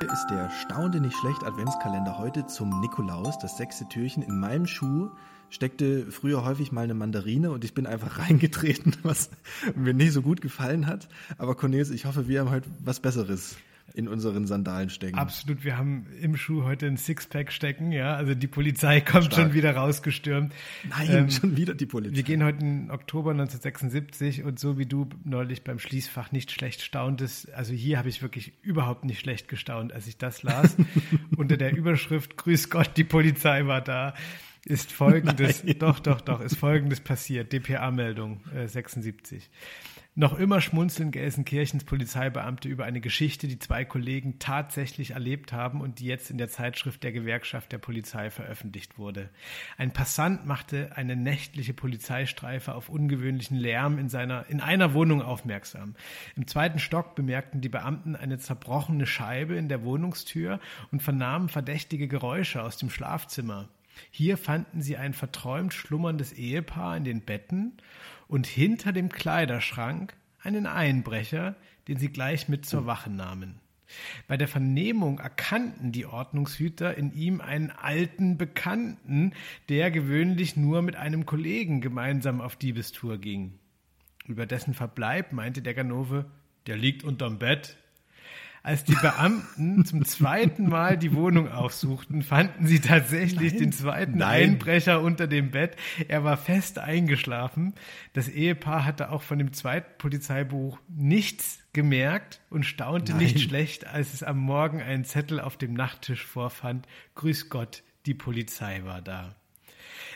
Hier ist der staunte nicht schlecht Adventskalender heute zum Nikolaus, das sechste Türchen. In meinem Schuh steckte früher häufig mal eine Mandarine und ich bin einfach reingetreten, was mir nicht so gut gefallen hat. Aber Cornelis, ich hoffe, wir haben heute was Besseres in unseren Sandalen stecken. Absolut, wir haben im Schuh heute ein Sixpack stecken, ja. Also die Polizei kommt Stark. schon wieder rausgestürmt. Nein, ähm, schon wieder die Polizei. Wir gehen heute in Oktober 1976 und so wie du neulich beim Schließfach nicht schlecht stauntest, also hier habe ich wirklich überhaupt nicht schlecht gestaunt, als ich das las. Unter der Überschrift Grüß Gott, die Polizei war da ist folgendes, Nein. doch, doch, doch, ist folgendes passiert. DPA-Meldung äh, 76. Noch immer schmunzeln Gelsenkirchens Polizeibeamte über eine Geschichte, die zwei Kollegen tatsächlich erlebt haben und die jetzt in der Zeitschrift der Gewerkschaft der Polizei veröffentlicht wurde. Ein Passant machte eine nächtliche Polizeistreife auf ungewöhnlichen Lärm in seiner, in einer Wohnung aufmerksam. Im zweiten Stock bemerkten die Beamten eine zerbrochene Scheibe in der Wohnungstür und vernahmen verdächtige Geräusche aus dem Schlafzimmer. Hier fanden sie ein verträumt schlummerndes Ehepaar in den Betten und hinter dem Kleiderschrank einen Einbrecher, den sie gleich mit zur Wache nahmen. Bei der Vernehmung erkannten die Ordnungshüter in ihm einen alten Bekannten, der gewöhnlich nur mit einem Kollegen gemeinsam auf Diebestour ging. Über dessen Verbleib meinte der Ganove, der liegt unterm Bett, als die Beamten zum zweiten Mal die Wohnung aufsuchten, fanden sie tatsächlich Nein. den zweiten Nein. Einbrecher unter dem Bett. Er war fest eingeschlafen. Das Ehepaar hatte auch von dem zweiten Polizeibuch nichts gemerkt und staunte Nein. nicht schlecht, als es am Morgen einen Zettel auf dem Nachttisch vorfand. Grüß Gott, die Polizei war da.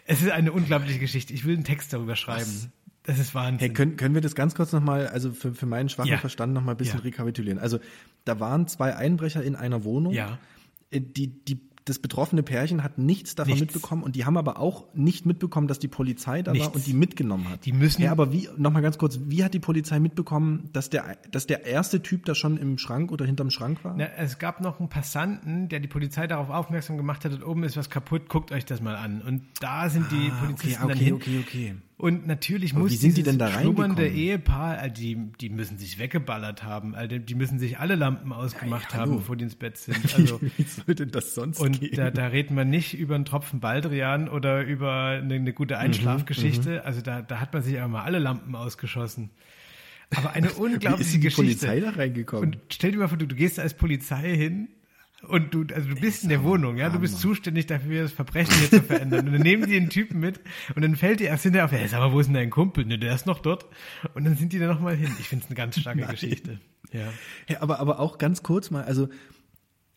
Es ist eine unglaubliche Geschichte. Ich will einen Text darüber schreiben. Was? Das ist Wahnsinn. Hey, können, können wir das ganz kurz nochmal, also für, für meinen schwachen ja. Verstand nochmal ein bisschen ja. rekapitulieren? Also da waren zwei Einbrecher in einer Wohnung. Ja. Äh, die, die das betroffene Pärchen hat nichts davon nichts. mitbekommen und die haben aber auch nicht mitbekommen, dass die Polizei da nichts. war und die mitgenommen hat. Die müssen. Ja, aber wie, nochmal ganz kurz, wie hat die Polizei mitbekommen, dass der, dass der erste Typ da schon im Schrank oder hinterm Schrank war? Na, es gab noch einen Passanten, der die Polizei darauf aufmerksam gemacht hat, oben ist was kaputt, guckt euch das mal an. Und da sind die ah, Polizisten okay, okay, dann hin. Okay, okay, okay. Und natürlich muss wie sind die denn da schlummernde Ehepaar, äh, die, die müssen sich weggeballert haben, also die müssen sich alle Lampen ausgemacht ja, ja, haben, bevor die ins Bett sind. Also, wie sollte das sonst Und gehen? Da, da reden wir nicht über einen Tropfen Baldrian oder über eine, eine gute mhm, Einschlafgeschichte. Mhm, also da, da hat man sich einfach mal alle Lampen ausgeschossen. Aber eine unglaubliche Wie ist die Geschichte. Polizei da reingekommen? Und stell dir mal vor, du, du gehst als Polizei hin und du, also du bist in der Wohnung, ja, du bist zuständig dafür, das Verbrechen hier zu verändern. Und dann nehmen die den Typen mit und dann fällt dir erst hinterher auf, ja, sag mal, wo ist denn dein Kumpel? Ne, der ist noch dort. Und dann sind die da nochmal hin. Ich finde es eine ganz starke Nein. Geschichte. Ja. ja, aber, aber auch ganz kurz mal, also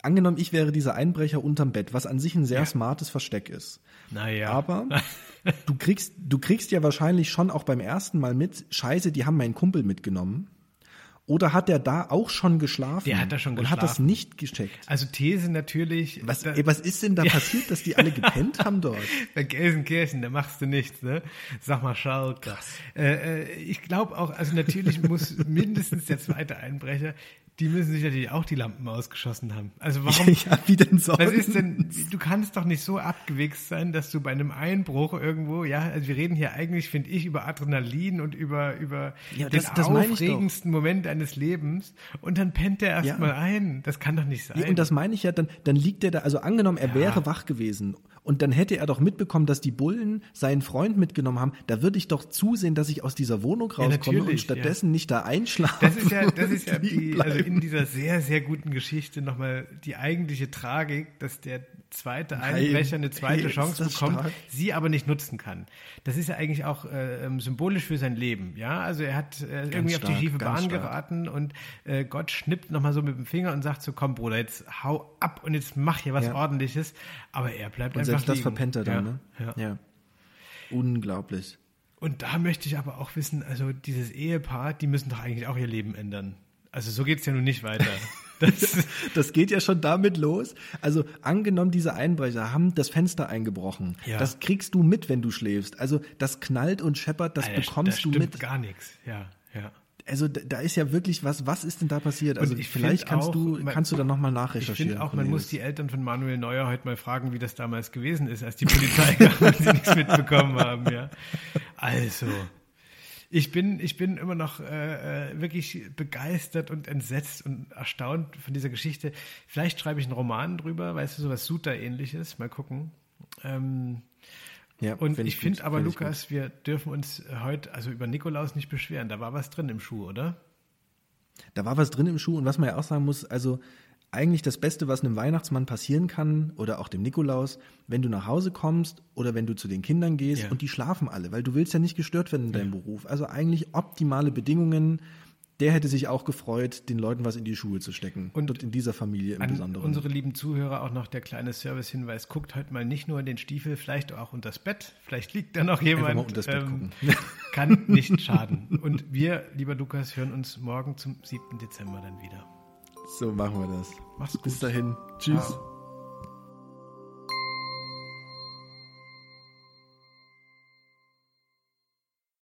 angenommen, ich wäre dieser Einbrecher unterm Bett, was an sich ein sehr ja. smartes Versteck ist. Naja. Aber du kriegst, du kriegst ja wahrscheinlich schon auch beim ersten Mal mit, scheiße, die haben meinen Kumpel mitgenommen. Oder hat der da auch schon geschlafen? Der hat da schon geschlafen. Und hat das nicht gecheckt. Also These natürlich. Was, da, ey, was ist denn da ja. passiert, dass die alle gepennt haben dort? Bei Gelsenkirchen, da machst du nichts, ne? Sag mal, Schalke. Äh, äh, ich glaube auch, also natürlich muss mindestens der zweite Einbrecher die müssen sich natürlich auch die Lampen ausgeschossen haben. Also warum? Ja, wie denn so? Was ist denn? Du kannst doch nicht so abgewichst sein, dass du bei einem Einbruch irgendwo, ja, also wir reden hier eigentlich, finde ich, über Adrenalin und über über ja, den das, das aufregendsten Moment deines Lebens und dann pennt der erstmal ja. ein. Das kann doch nicht sein. Ja, und das meine ich ja, dann dann liegt der da, also angenommen, er wäre wach gewesen und dann hätte er doch mitbekommen, dass die Bullen seinen Freund mitgenommen haben. Da würde ich doch zusehen, dass ich aus dieser Wohnung rauskomme ja, und stattdessen nicht da einschlafe. Das ist ja, das ist ja die, also in dieser sehr, sehr guten Geschichte nochmal die eigentliche Tragik, dass der zweite Einbrecher eine zweite hey, Chance bekommt, stark. sie aber nicht nutzen kann. Das ist ja eigentlich auch äh, ähm, symbolisch für sein Leben. Ja, also er hat äh, irgendwie stark, auf die schiefe Bahn stark. geraten und äh, Gott schnippt nochmal so mit dem Finger und sagt so, komm Bruder, jetzt hau ab und jetzt mach hier was ja. ordentliches. Aber er bleibt und einfach selbst liegen. das verpennt er dann, ja, ne? Ja. ja. Unglaublich. Und da möchte ich aber auch wissen, also dieses Ehepaar, die müssen doch eigentlich auch ihr Leben ändern. Also so geht's ja nun nicht weiter. Das, das geht ja schon damit los. Also angenommen, diese Einbrecher haben das Fenster eingebrochen. Ja. Das kriegst du mit, wenn du schläfst. Also das knallt und scheppert, das Alter, bekommst das du mit. gar nichts. Ja, ja. Also da ist ja wirklich was, was ist denn da passiert? Also vielleicht kannst auch, du, kannst du dann nochmal nachrecherchieren. Ich finde auch, man muss die Eltern von Manuel Neuer heute mal fragen, wie das damals gewesen ist, als die Polizei kam und sie nichts mitbekommen haben, ja. Also, ich bin, ich bin immer noch äh, äh, wirklich begeistert und entsetzt und erstaunt von dieser Geschichte. Vielleicht schreibe ich einen Roman drüber, weißt du, so was Suter-ähnliches. Mal gucken. Ähm, ja, und find ich finde aber, Lukas, wir dürfen uns heute also über Nikolaus nicht beschweren. Da war was drin im Schuh, oder? Da war was drin im Schuh und was man ja auch sagen muss, also eigentlich das Beste, was einem Weihnachtsmann passieren kann oder auch dem Nikolaus, wenn du nach Hause kommst oder wenn du zu den Kindern gehst ja. und die schlafen alle, weil du willst ja nicht gestört werden in deinem ja. Beruf. Also eigentlich optimale Bedingungen. Der hätte sich auch gefreut, den Leuten was in die Schuhe zu stecken. Und, und in dieser Familie im Besonderen. Unsere lieben Zuhörer auch noch der kleine Servicehinweis. Guckt heute mal nicht nur in den Stiefel, vielleicht auch unter das Bett. Vielleicht liegt da noch jemand. Ähm. Kann nicht schaden. Und wir, lieber Lukas, hören uns morgen zum 7. Dezember dann wieder. So machen wir das. Mach's gut. Bis dahin. Tschüss. Ciao.